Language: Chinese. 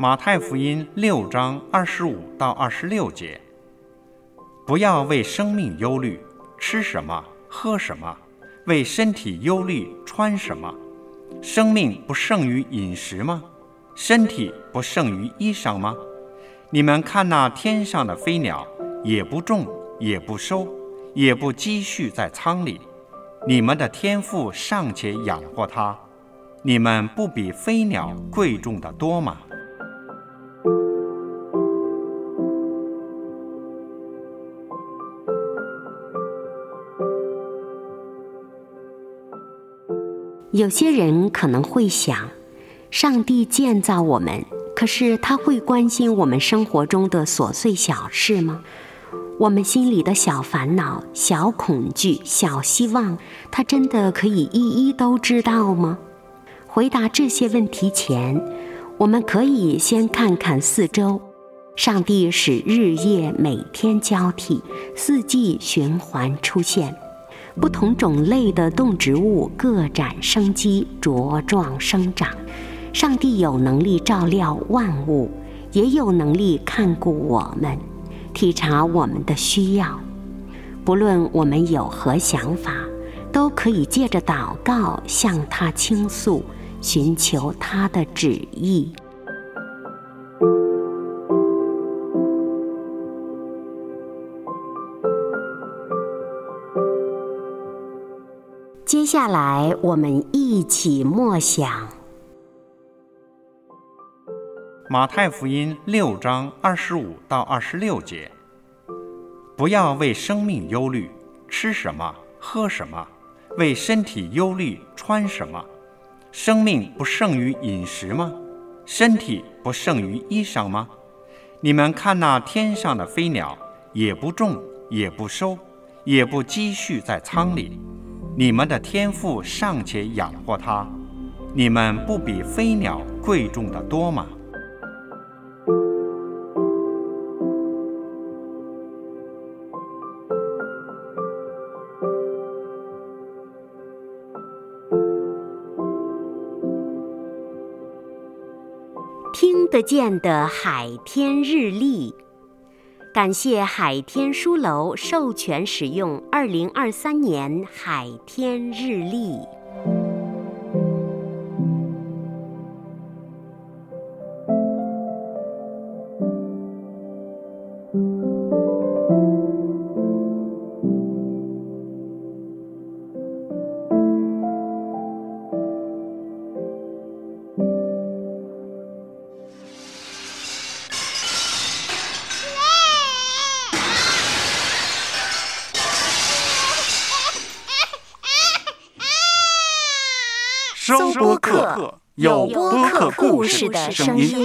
马太福音六章二十五到二十六节：不要为生命忧虑，吃什么，喝什么；为身体忧虑，穿什么。生命不胜于饮食吗？身体不胜于衣裳吗？你们看那天上的飞鸟，也不种，也不收，也不积蓄在仓里，你们的天赋尚且养活它，你们不比飞鸟贵重的多吗？有些人可能会想，上帝建造我们，可是他会关心我们生活中的琐碎小事吗？我们心里的小烦恼、小恐惧、小希望，他真的可以一一都知道吗？回答这些问题前，我们可以先看看四周。上帝使日夜每天交替，四季循环出现。不同种类的动植物各展生机，茁壮生长。上帝有能力照料万物，也有能力看顾我们，体察我们的需要。不论我们有何想法，都可以借着祷告向他倾诉，寻求他的旨意。接下来，我们一起默想《马太福音》六章二十五到二十六节：不要为生命忧虑，吃什么，喝什么；为身体忧虑，穿什么。生命不胜于饮食吗？身体不胜于衣裳吗？你们看那天上的飞鸟，也不种，也不收，也不积蓄在仓里。你们的天赋尚且养活它，你们不比飞鸟贵重的多吗？听得见的海天日历。感谢海天书楼授权使用二零二三年海天日历。收播客，有播客故事的声音。